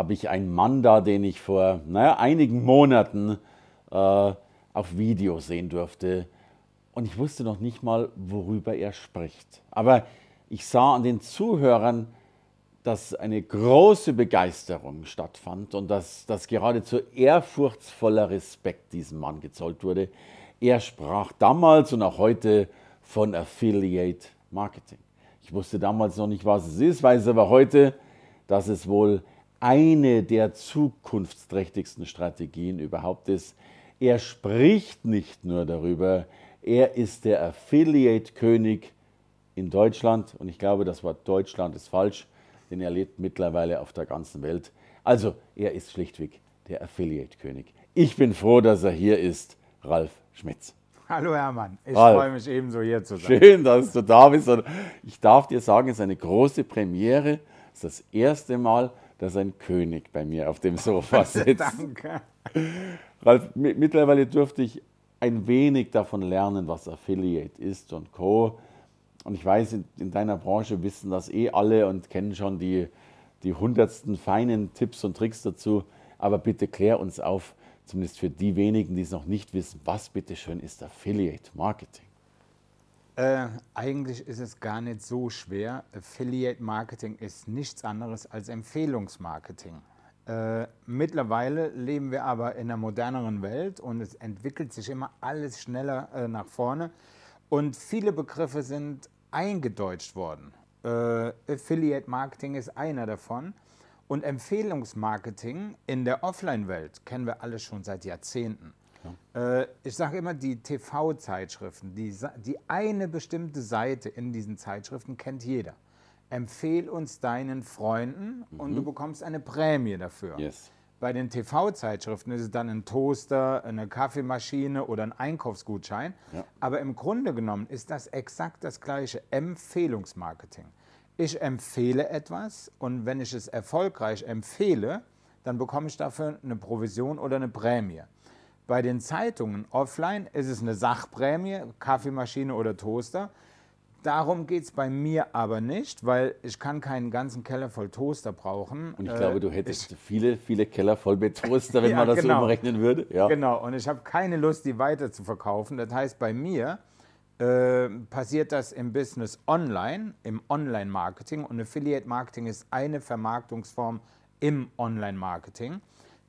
habe ich einen Mann da, den ich vor naja, einigen Monaten äh, auf Video sehen durfte. Und ich wusste noch nicht mal, worüber er spricht. Aber ich sah an den Zuhörern, dass eine große Begeisterung stattfand und dass, dass geradezu ehrfurchtsvoller Respekt diesem Mann gezollt wurde. Er sprach damals und auch heute von Affiliate Marketing. Ich wusste damals noch nicht, was es ist, weiß aber heute, dass es wohl eine der zukunftsträchtigsten Strategien überhaupt ist. Er spricht nicht nur darüber, er ist der Affiliate-König in Deutschland und ich glaube, das Wort Deutschland ist falsch, denn er lebt mittlerweile auf der ganzen Welt. Also, er ist schlichtweg der Affiliate-König. Ich bin froh, dass er hier ist, Ralf Schmitz. Hallo Hermann, ich freue mich ebenso hier zu sein. Schön, dass du da bist. Ich darf dir sagen, es ist eine große Premiere. Es ist das erste Mal, dass ein König bei mir auf dem Sofa sitzt. Danke. Ralf, mittlerweile durfte ich ein wenig davon lernen, was Affiliate ist und Co. Und ich weiß, in, in deiner Branche wissen das eh alle und kennen schon die, die hundertsten feinen Tipps und Tricks dazu. Aber bitte klär uns auf, zumindest für die wenigen, die es noch nicht wissen, was bitteschön ist Affiliate Marketing? Äh, eigentlich ist es gar nicht so schwer. Affiliate Marketing ist nichts anderes als Empfehlungsmarketing. Äh, mittlerweile leben wir aber in einer moderneren Welt und es entwickelt sich immer alles schneller äh, nach vorne und viele Begriffe sind eingedeutscht worden. Äh, Affiliate Marketing ist einer davon. Und Empfehlungsmarketing in der Offline-Welt kennen wir alle schon seit Jahrzehnten. Äh, ich sage immer, die TV-Zeitschriften, die, die eine bestimmte Seite in diesen Zeitschriften kennt jeder. Empfehl uns deinen Freunden mhm. und du bekommst eine Prämie dafür. Yes. Bei den TV-Zeitschriften ist es dann ein Toaster, eine Kaffeemaschine oder ein Einkaufsgutschein. Ja. Aber im Grunde genommen ist das exakt das gleiche Empfehlungsmarketing. Ich empfehle etwas und wenn ich es erfolgreich empfehle, dann bekomme ich dafür eine Provision oder eine Prämie. Bei den Zeitungen offline ist es eine Sachprämie, Kaffeemaschine oder Toaster. Darum geht es bei mir aber nicht, weil ich kann keinen ganzen Keller voll Toaster brauchen. Und ich glaube, du äh, hättest ich, viele, viele Keller voll mit Toaster, wenn ja, man das genau. so umrechnen würde. Ja. Genau, und ich habe keine Lust, die weiter zu verkaufen. Das heißt, bei mir äh, passiert das im Business online, im Online-Marketing. Und Affiliate-Marketing ist eine Vermarktungsform im Online-Marketing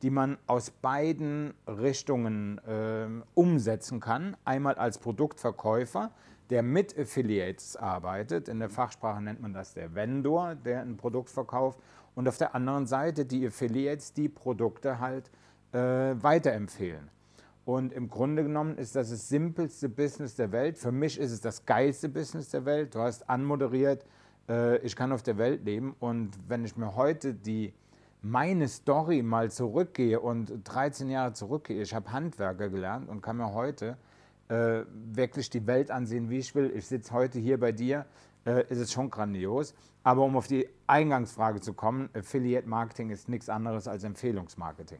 die man aus beiden Richtungen äh, umsetzen kann. Einmal als Produktverkäufer, der mit Affiliates arbeitet. In der Fachsprache nennt man das der Vendor, der ein Produkt verkauft. Und auf der anderen Seite die Affiliates, die Produkte halt äh, weiterempfehlen. Und im Grunde genommen ist das das simpelste Business der Welt. Für mich ist es das geilste Business der Welt. Du hast anmoderiert, äh, ich kann auf der Welt leben. Und wenn ich mir heute die meine Story mal zurückgehe und 13 Jahre zurückgehe, ich habe Handwerker gelernt und kann mir heute äh, wirklich die Welt ansehen, wie ich will. Ich sitze heute hier bei dir, äh, ist es schon grandios. Aber um auf die Eingangsfrage zu kommen, Affiliate Marketing ist nichts anderes als Empfehlungsmarketing.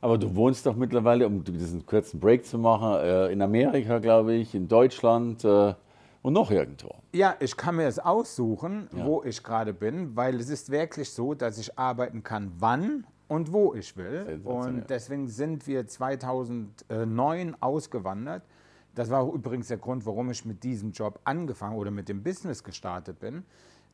Aber du wohnst doch mittlerweile, um diesen kurzen Break zu machen, äh, in Amerika, glaube ich, in Deutschland. Und noch irgendwo. Ja, ich kann mir es aussuchen, ja. wo ich gerade bin, weil es ist wirklich so, dass ich arbeiten kann, wann und wo ich will. Und deswegen sind wir 2009 ausgewandert. Das war übrigens der Grund, warum ich mit diesem Job angefangen oder mit dem Business gestartet bin.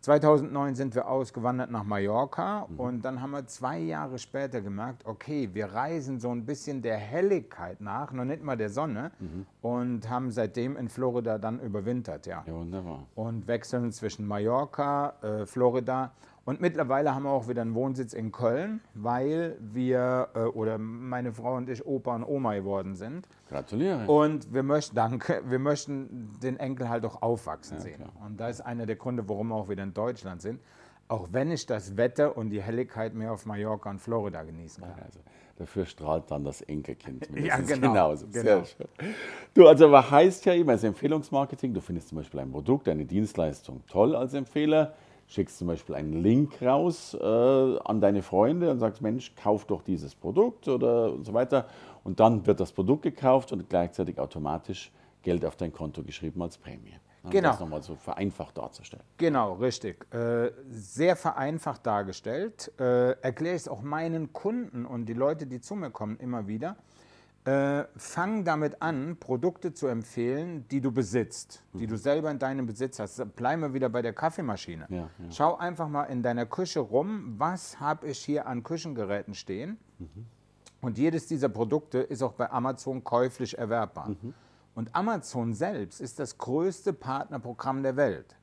2009 sind wir ausgewandert nach Mallorca mhm. und dann haben wir zwei Jahre später gemerkt, okay, wir reisen so ein bisschen der Helligkeit nach, noch nicht mal der Sonne mhm. und haben seitdem in Florida dann überwintert, ja. Ja, wunderbar. Und wechseln zwischen Mallorca, äh, Florida und mittlerweile haben wir auch wieder einen Wohnsitz in Köln, weil wir äh, oder meine Frau und ich Opa und Oma geworden sind. Gratuliere. Und wir möchten, danke, wir möchten den Enkel halt auch aufwachsen ja, sehen. Klar. Und das ist einer der Gründe, warum wir auch wieder in Deutschland sind. Auch wenn ich das Wetter und die Helligkeit mehr auf Mallorca und Florida genießen kann. Also, dafür strahlt dann das Enkelkind. Ja, genau, genauso. genau. Sehr schön. Du, also was heißt ja immer, als Empfehlungsmarketing, du findest zum Beispiel ein Produkt, eine Dienstleistung toll als Empfehler, schickst zum Beispiel einen Link raus äh, an deine Freunde und sagst, Mensch, kauf doch dieses Produkt oder und so weiter. Und dann wird das Produkt gekauft und gleichzeitig automatisch Geld auf dein Konto geschrieben als Prämie. Um Genau. Das nochmal so vereinfacht darzustellen. Genau, richtig. Äh, sehr vereinfacht dargestellt. Äh, erkläre ich es auch meinen Kunden und die Leute, die zu mir kommen, immer wieder. Äh, fang damit an, Produkte zu empfehlen, die du besitzt, die du selber in deinem Besitz hast. Bleiben wir wieder bei der Kaffeemaschine. Ja, ja. Schau einfach mal in deiner Küche rum, was habe ich hier an Küchengeräten stehen. Und jedes dieser Produkte ist auch bei Amazon käuflich erwerbbar. Und Amazon selbst ist das größte Partnerprogramm der Welt.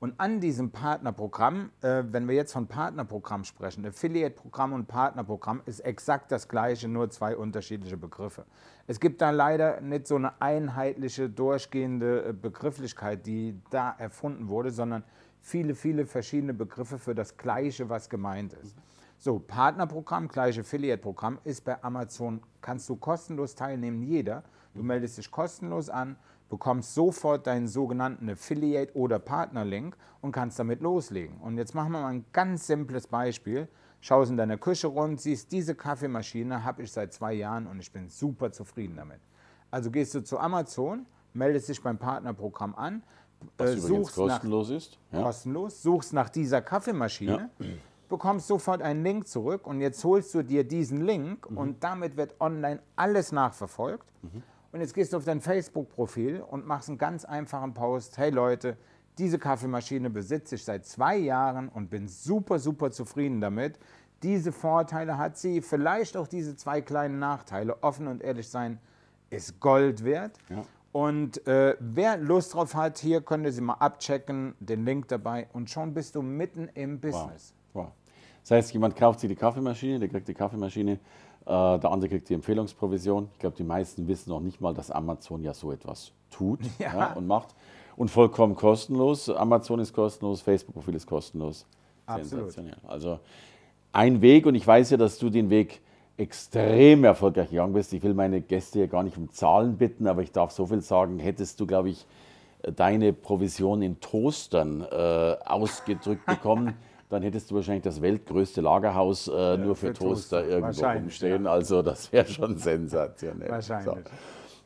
Und an diesem Partnerprogramm, äh, wenn wir jetzt von Partnerprogramm sprechen, Affiliate-Programm und Partnerprogramm ist exakt das gleiche, nur zwei unterschiedliche Begriffe. Es gibt da leider nicht so eine einheitliche, durchgehende äh, Begrifflichkeit, die da erfunden wurde, sondern viele, viele verschiedene Begriffe für das Gleiche, was gemeint ist. So, Partnerprogramm, gleich Affiliate-Programm ist bei Amazon, kannst du kostenlos teilnehmen, jeder. Du meldest dich kostenlos an, bekommst sofort deinen sogenannten Affiliate- oder Partnerlink und kannst damit loslegen. Und jetzt machen wir mal ein ganz simples Beispiel. Schaust in deiner Küche rund, siehst, diese Kaffeemaschine habe ich seit zwei Jahren und ich bin super zufrieden damit. Also gehst du zu Amazon, meldest dich beim Partnerprogramm an, Was äh, suchst nach kostenlos ist. Ja. kostenlos, suchst nach dieser Kaffeemaschine, bekommst sofort einen Link zurück und jetzt holst du dir diesen Link Mhm. und damit wird online alles nachverfolgt. Und jetzt gehst du auf dein Facebook-Profil und machst einen ganz einfachen Post. Hey Leute, diese Kaffeemaschine besitze ich seit zwei Jahren und bin super, super zufrieden damit. Diese Vorteile hat sie, vielleicht auch diese zwei kleinen Nachteile. Offen und ehrlich sein ist Gold wert. Ja. Und äh, wer Lust drauf hat, hier könnt ihr sie mal abchecken, den Link dabei und schon bist du mitten im Business. Wow. Das heißt, jemand kauft sich die Kaffeemaschine, der kriegt die Kaffeemaschine, der andere kriegt die Empfehlungsprovision. Ich glaube, die meisten wissen noch nicht mal, dass Amazon ja so etwas tut Ja. und macht. Und vollkommen kostenlos. Amazon ist kostenlos, Facebook-Profil ist kostenlos. Absolut. Sensationell. Also ein Weg, und ich weiß ja, dass du den Weg extrem erfolgreich gegangen bist. Ich will meine Gäste hier gar nicht um Zahlen bitten, aber ich darf so viel sagen, hättest du, glaube ich, deine Provision in Toastern äh, ausgedrückt bekommen, dann hättest du wahrscheinlich das weltgrößte Lagerhaus äh, nur für, für Toaster, Toaster. irgendwo rumstehen. Also das wäre schon sensationell. Wahrscheinlich.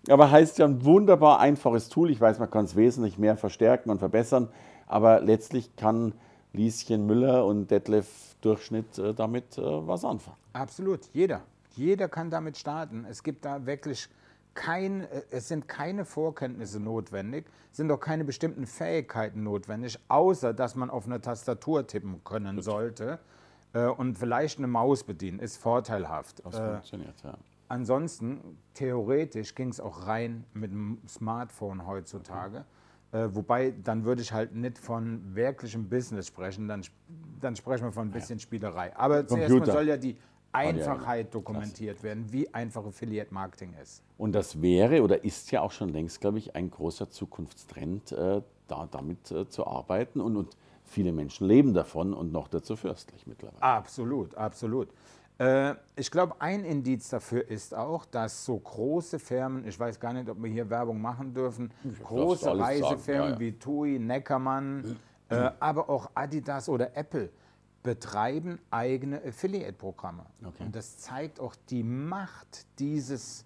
So. Aber heißt ja ein wunderbar einfaches Tool. Ich weiß, man kann es wesentlich mehr verstärken und verbessern, aber letztlich kann Lieschen Müller und Detlef Durchschnitt äh, damit äh, was anfangen. Absolut, jeder. Jeder kann damit starten. Es gibt da wirklich kein, äh, es sind keine Vorkenntnisse notwendig, sind auch keine bestimmten Fähigkeiten notwendig, außer dass man auf einer Tastatur tippen können sollte äh, und vielleicht eine Maus bedienen, ist vorteilhaft. Das Äh, funktioniert, ja. Ansonsten, theoretisch ging es auch rein mit dem Smartphone heutzutage. Äh, wobei, dann würde ich halt nicht von wirklichem Business sprechen, dann, dann sprechen wir von ein bisschen Spielerei. Aber zuerst mal Computer. soll ja die ja, Einfachheit dokumentiert werden, wie einfach Affiliate Marketing ist. Und das wäre oder ist ja auch schon längst, glaube ich, ein großer Zukunftstrend, äh, da damit äh, zu arbeiten. Und, und viele Menschen leben davon und noch dazu fürstlich mittlerweile. Absolut, absolut. Äh, ich glaube, ein Indiz dafür ist auch, dass so große Firmen, ich weiß gar nicht, ob wir hier Werbung machen dürfen, große alles sagen, Reisefirmen ja, ja. wie TUI, Neckermann, äh, aber auch Adidas oder Apple betreiben eigene Affiliate-Programme. Okay. Und das zeigt auch die Macht dieses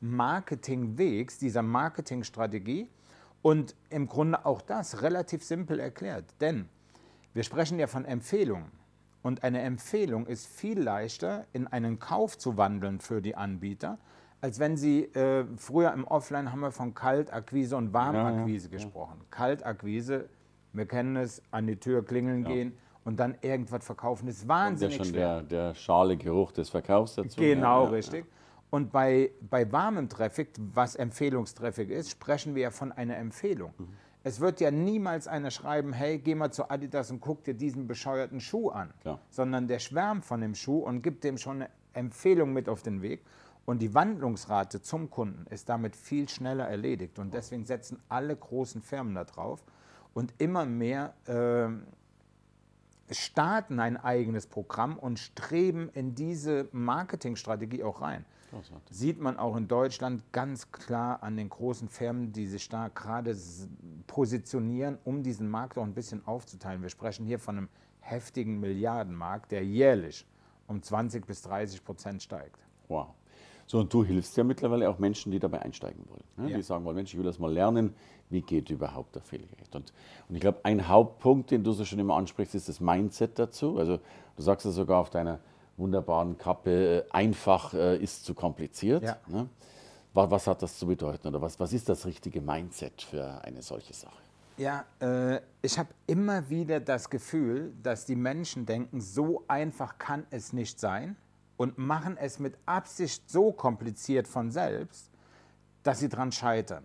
Marketingwegs, dieser Marketingstrategie und im Grunde auch das relativ simpel erklärt. Denn wir sprechen ja von Empfehlungen. Und eine Empfehlung ist viel leichter in einen Kauf zu wandeln für die Anbieter, als wenn sie, äh, früher im Offline haben wir von Kaltakquise und Warmakquise gesprochen. Kaltakquise, wir kennen es, an die Tür klingeln gehen und dann irgendwas verkaufen, ist Und ja wahnsinnig schon schwer. der, der schale Geruch des Verkaufs dazu. Genau, ja, ja, richtig. Und bei, bei warmem Traffic, was Empfehlungstraffic ist, sprechen wir ja von einer Empfehlung. Mhm. Es wird ja niemals einer schreiben, hey, geh mal zu Adidas und guck dir diesen bescheuerten Schuh an. Klar. Sondern der schwärmt von dem Schuh und gibt dem schon eine Empfehlung mit auf den Weg. Und die Wandlungsrate zum Kunden ist damit viel schneller erledigt. Und deswegen setzen alle großen Firmen da drauf. Und immer mehr ähm, starten ein eigenes Programm und streben in diese Marketingstrategie auch rein. Sieht man auch in Deutschland ganz klar an den großen Firmen, die sich da gerade positionieren, um diesen Markt auch ein bisschen aufzuteilen. Wir sprechen hier von einem heftigen Milliardenmarkt, der jährlich um 20 bis 30 Prozent steigt. Wow. So, und du hilfst ja mittlerweile auch Menschen, die dabei einsteigen wollen. Ne? Ja. Die sagen wollen, Mensch, ich will das mal lernen, wie geht überhaupt Affiliate? Und, und ich glaube, ein Hauptpunkt, den du so schon immer ansprichst, ist das Mindset dazu. Also du sagst es sogar auf deiner wunderbaren Kappe, äh, einfach äh, ist zu kompliziert. Ja. Ne? Was, was, hat das zu bedeuten oder was, was ist das richtige Mindset für eine solche Sache? Ja, äh, ich habe immer wieder das Gefühl, dass die Menschen denken, so einfach kann es nicht sein und machen es mit Absicht so kompliziert von selbst, dass sie daran scheitern.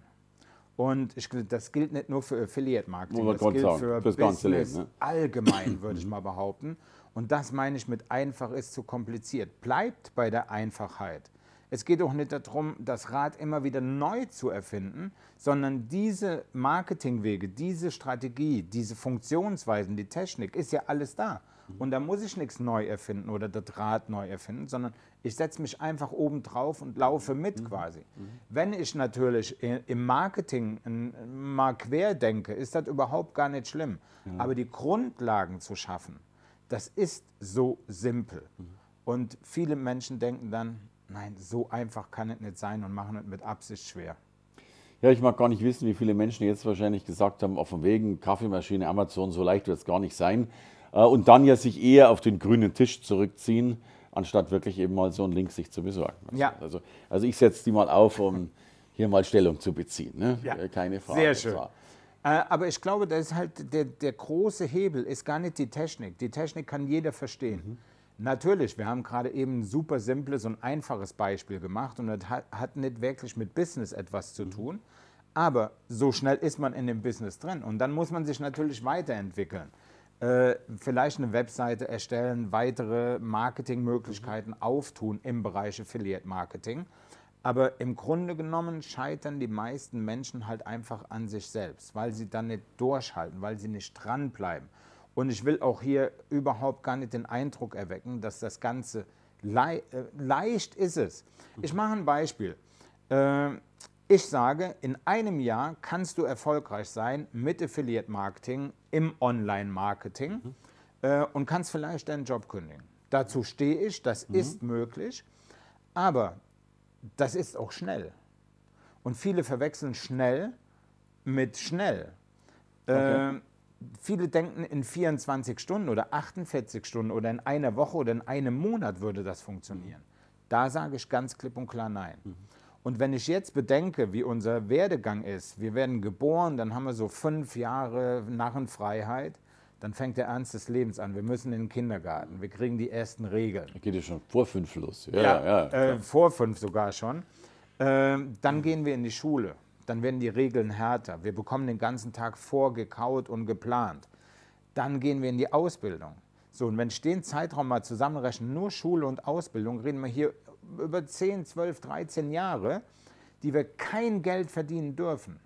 Und ich, das gilt nicht nur für Affiliate-Marketing, das gilt sagen, für Business Leben, ne? allgemein, würde ich mal behaupten. Und das meine ich mit einfach ist zu kompliziert. Bleibt bei der Einfachheit. Es geht auch nicht darum, das Rad immer wieder neu zu erfinden, sondern diese Marketingwege, diese Strategie, diese Funktionsweisen, die Technik ist ja alles da. Und da muss ich nichts neu erfinden oder das Rad neu erfinden, sondern ich setze mich einfach oben drauf und laufe mit mhm. quasi. Mhm. Wenn ich natürlich im Marketing mal quer denke, ist das überhaupt gar nicht schlimm. Ja. Aber die Grundlagen zu schaffen, das ist so simpel. Mhm. Und viele Menschen denken dann, nein, so einfach kann es nicht sein und machen es mit Absicht schwer. Ja, ich mag gar nicht wissen, wie viele Menschen jetzt wahrscheinlich gesagt haben, auf dem Wegen, Kaffeemaschine, Amazon, so leicht wird es gar nicht sein. Äh, und dann ja sich eher auf den grünen Tisch zurückziehen, anstatt wirklich eben mal so einen Link sich zu besorgen. Also, ja. also, also ich setze die mal auf, um hier mal Stellung zu beziehen. Ne? Ja. Äh, keine Frage. Sehr schön. Äh, aber ich glaube, das ist halt der, der große Hebel ist gar nicht die Technik. Die Technik kann jeder verstehen. Mhm. Natürlich, wir haben gerade eben ein super simples und einfaches Beispiel gemacht und das hat, nicht wirklich mit Business etwas zu mhm. tun. Aber so schnell ist man in dem Business drin und dann muss man sich natürlich weiterentwickeln. Äh, vielleicht eine Webseite erstellen, weitere Marketingmöglichkeiten mhm. auftun im Bereich Affiliate Marketing. Aber im Grunde genommen scheitern die meisten Menschen halt einfach an sich selbst, weil sie dann nicht durchhalten, weil sie nicht dranbleiben. Und ich will auch hier überhaupt gar nicht den Eindruck erwecken, dass das Ganze le äh, leicht ist es. Ich mache ein Beispiel. Äh, ich sage, in einem Jahr kannst du erfolgreich sein mit Affiliate Marketing im Online-Marketing mhm. äh, und kannst vielleicht deinen Job kündigen. Dazu stehe ich, das mhm. ist möglich, aber das ist auch schnell. Und viele verwechseln schnell mit schnell. Okay. Viele denken, in 24 Stunden oder 48 Stunden oder in einer Woche oder in einem Monat würde das funktionieren. Da sage ich ganz klipp und klar nein. Mhm. Und wenn ich jetzt bedenke, wie unser Werdegang ist, wir werden geboren, dann haben wir so fünf Jahre Narrenfreiheit, dann fängt der Ernst des Lebens an. Wir müssen in den Kindergarten, wir kriegen die ersten Regeln. Da geht ja schon vor fünf los. Ja, ja, ja äh, vor fünf sogar schon. Äh, dann gehen wir in die Schule, dann werden die Regeln härter. Wir bekommen den ganzen Tag vorgekaut und geplant. Dann gehen wir in die Ausbildung. So, und wenn ich den Zeitraum mal zusammenrechne, nur Schule und Ausbildung, reden wir hier über 10, 12, 13 Jahre, die wir kein Geld verdienen dürfen,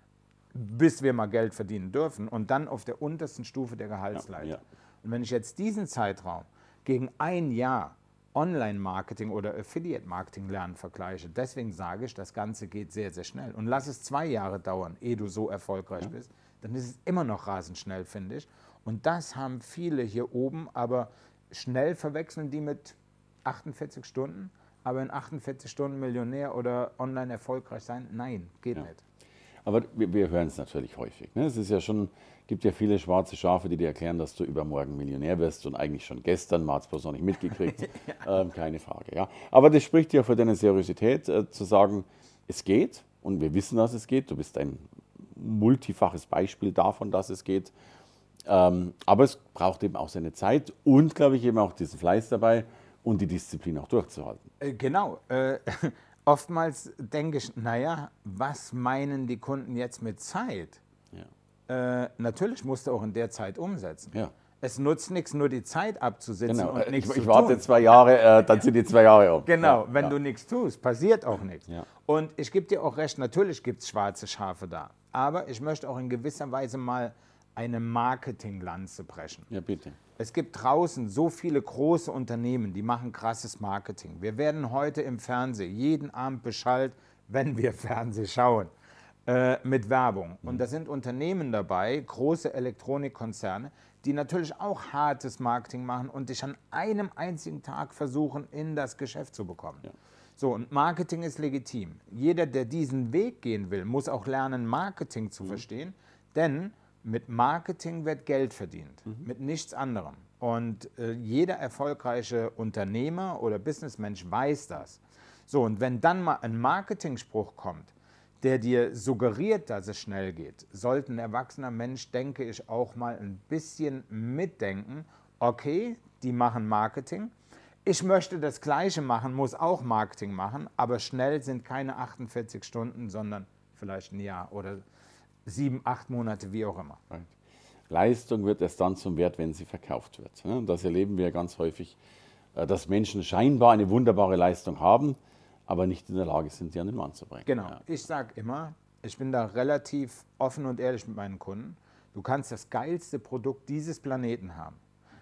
bis wir mal Geld verdienen dürfen und dann auf der untersten Stufe der Gehaltsleiter. Ja, ja. Und wenn ich jetzt diesen Zeitraum gegen ein Jahr Online-Marketing oder Affiliate-Marketing lernen vergleiche, deswegen sage ich, das Ganze geht sehr, sehr schnell. Und lass es zwei Jahre dauern, ehe du so erfolgreich ja. bist, dann ist es immer noch rasend schnell, finde ich. Und das haben viele hier oben, aber schnell verwechseln die mit 48 Stunden aber in 48 Stunden Millionär oder online erfolgreich sein? Nein, geht ja. nicht. Aber wir, wir hören es natürlich häufig. Ne? Es ist ja schon, gibt ja viele schwarze Schafe, die dir erklären, dass du übermorgen Millionär wirst und eigentlich schon gestern, man hat es bloß noch nicht mitgekriegt. ja. ähm, keine Frage. Ja. Aber das spricht ja für deine Seriosität, äh, zu sagen, es geht und wir wissen, dass es geht. Du bist ein multifaches Beispiel davon, dass es geht. Ähm, aber es braucht eben auch seine Zeit und, glaube ich, eben auch diesen Fleiß dabei und die Disziplin auch durchzuhalten. Äh, genau. Äh, oftmals denke ich, naja, was meinen die Kunden jetzt mit Zeit? Ja. Äh, natürlich musst du auch in der Zeit umsetzen. Ja. Es nutzt nichts, nur die Zeit abzusitzen genau. und nichts ich, ich warte zwei Jahre, äh, dann sind die zwei Jahre um. Genau, ja, wenn du nichts tust, passiert auch nichts. Und ich gebe dir auch recht, natürlich gibt es schwarze Schafe da. Aber ich möchte auch in gewisser Weise mal eine Marketinglanze brechen. Ja, bitte. Es gibt draußen so viele große Unternehmen, die machen krasses Marketing. Wir werden heute im Fernsehen jeden Abend beschallt, wenn wir Fernsehen schauen, äh, mit Werbung. Und da sind Unternehmen dabei, große Elektronikkonzerne, die natürlich auch hartes Marketing machen und dich an einem einzigen Tag versuchen, in das Geschäft zu bekommen. Ja. So, und Marketing ist legitim. Jeder, der diesen Weg gehen will, muss auch lernen, Marketing zu mhm. verstehen, denn mit Marketing wird Geld verdient, mhm. mit nichts anderem. Und äh, jeder erfolgreiche Unternehmer oder Businessmensch weiß das. So, und wenn dann mal ein Marketingspruch kommt, der dir suggeriert, dass es schnell geht, sollte ein erwachsener Mensch, denke ich, auch mal ein bisschen mitdenken, okay, die machen Marketing, ich möchte das Gleiche machen, muss auch Marketing machen, aber schnell sind keine 48 Stunden, sondern vielleicht ein Jahr oder sieben, acht Monate, wie auch immer. Leistung wird erst dann zum Wert, wenn sie verkauft wird. Das erleben wir ganz häufig, äh, dass Menschen scheinbar eine wunderbare Leistung haben, aber nicht in der Lage sind, sie an den Mann zu bringen. Genau. Ja. Ich sage immer, ich bin da relativ offen und ehrlich mit meinen Kunden. Du kannst das geilste Produkt dieses Planeten haben.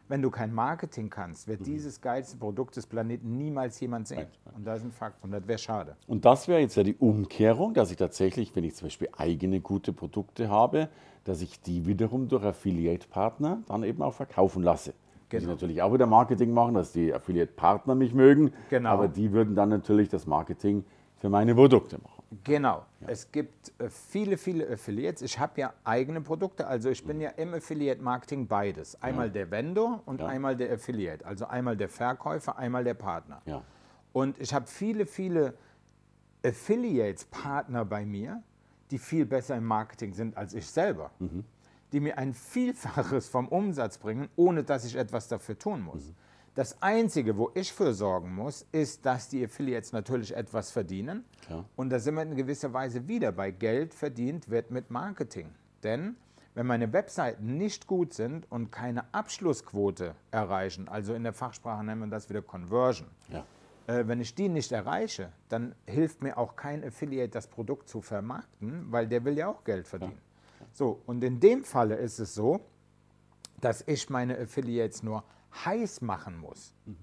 Wenn du kein Marketing kannst, wird mhm. dieses geilste Produkt des Planeten niemals jemand sehen. Nein, Und das ist ein Fakt und das wäre schade. Und das wäre jetzt ja die Umkehrung, dass ich tatsächlich, wenn ich zum Beispiel eigene gute Produkte habe, dass ich die wiederum durch Affiliate-Partner dann eben auch verkaufen lasse. Genau. Die natürlich auch wieder Marketing machen, dass die Affiliate-Partner mich mögen. Genau. Aber die würden dann natürlich das Marketing für meine Produkte machen. Genau. Ja. Es gibt äh, viele, viele Affiliates. Ich habe ja eigene Produkte, also ich bin ja im Affiliate-Marketing beides. Einmal ja. der Vendor und ja. einmal der Affiliate. Also einmal der Verkäufer, einmal der Partner. Und ich habe viele, viele Affiliates-Partner bei mir, die viel besser im Marketing sind als ich selber. Mhm. Die mir ein Vielfaches vom Umsatz bringen, ohne dass ich etwas dafür tun muss. Mhm. Das Einzige, wo ich für sorgen muss, ist, dass die Affiliates natürlich etwas verdienen. Klar. Und da sind wir in gewisser Weise wieder bei Geld verdient wird mit Marketing. Denn wenn meine Webseiten nicht gut sind und keine Abschlussquote erreichen, also in der Fachsprache nennen wir das wieder Conversion, ja. äh, wenn ich die nicht erreiche, dann hilft mir auch kein Affiliate, das Produkt zu vermarkten, weil der will ja auch Geld verdienen. Ja. So, und in dem Falle ist es so, dass ich meine Affiliates nur heiß machen muss. Mhm.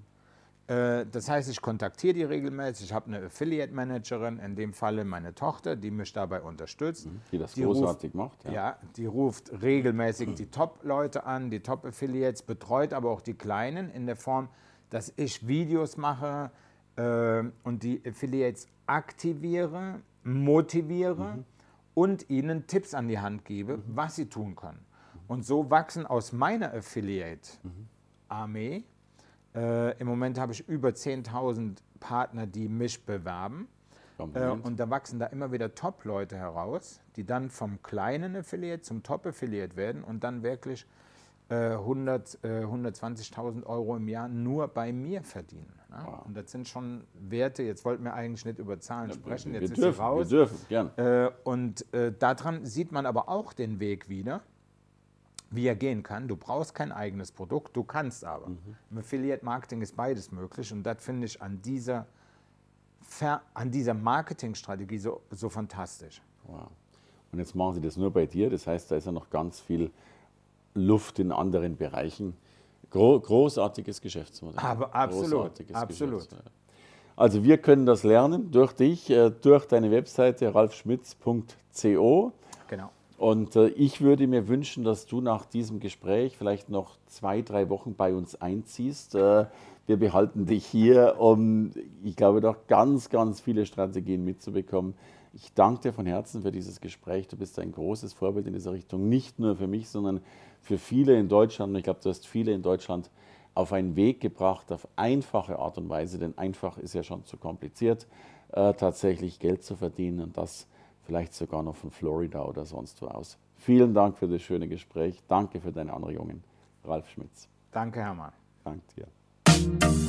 Das heißt, ich kontaktiere die regelmäßig. Ich habe eine Affiliate Managerin, in dem Falle meine Tochter, die mich dabei unterstützt. Mhm, die das die großartig ruft, macht. Ja. ja. die ruft regelmäßig mhm. die Top-Leute an, die Top-Affiliates, betreut aber auch die Kleinen in der Form, dass ich Videos mache äh, und die Affiliates aktiviere, motiviere mhm. Und ihnen Tipps an die Hand gebe, mhm. was sie tun können. Und so wachsen aus meiner Affiliate. Mhm. Armee. Äh, Im Moment habe ich über 10.000 Partner, die mich bewerben. Äh, und da wachsen da immer wieder Top-Leute heraus, die dann vom kleinen Affiliate zum Top-Affiliate werden und dann wirklich äh, 100, äh, 120.000 Euro im Jahr nur bei mir verdienen. Ne? Wow. Und das sind schon Werte, jetzt wollten wir eigentlich nicht über Zahlen ja, sprechen, jetzt ist dürfen, sie raus. Wir dürfen, gern. Äh, und äh, daran sieht man aber auch den Weg wieder wie er gehen kann. Du brauchst kein eigenes Produkt, du kannst aber. Mhm. Im Affiliate Marketing ist beides möglich und das finde ich an dieser, an dieser Marketingstrategie so, so fantastisch. Wow. Und jetzt machen Sie das nur bei dir, das heißt, da ist ja noch ganz viel Luft in anderen Bereichen. Gro großartiges Geschäftsmodell. Aber absolut, absolut. Also wir können das lernen durch dich, äh, durch deine Webseite ralfschmitz.co. Genau. Und äh, ich würde mir wünschen, dass du nach diesem Gespräch vielleicht noch zwei, drei Wochen bei uns einziehst. Äh, wir behalten dich hier, um, ich glaube, doch ganz, ganz viele Strategien mitzubekommen. Ich danke dir von Herzen für dieses Gespräch. Du bist ein großes Vorbild in dieser Richtung, nicht nur für mich, sondern für viele in Deutschland. Und ich glaube, du hast viele in Deutschland auf einen Weg gebracht, auf einfache Art und Weise, denn einfach ist ja schon zu kompliziert, äh, tatsächlich Geld zu verdienen. Und das vielleicht sogar noch von Florida oder sonst wo aus. Vielen Dank für das schöne Gespräch. Danke für deine Anregungen. Ralf Schmitz. Danke, Hermann. Danke dir.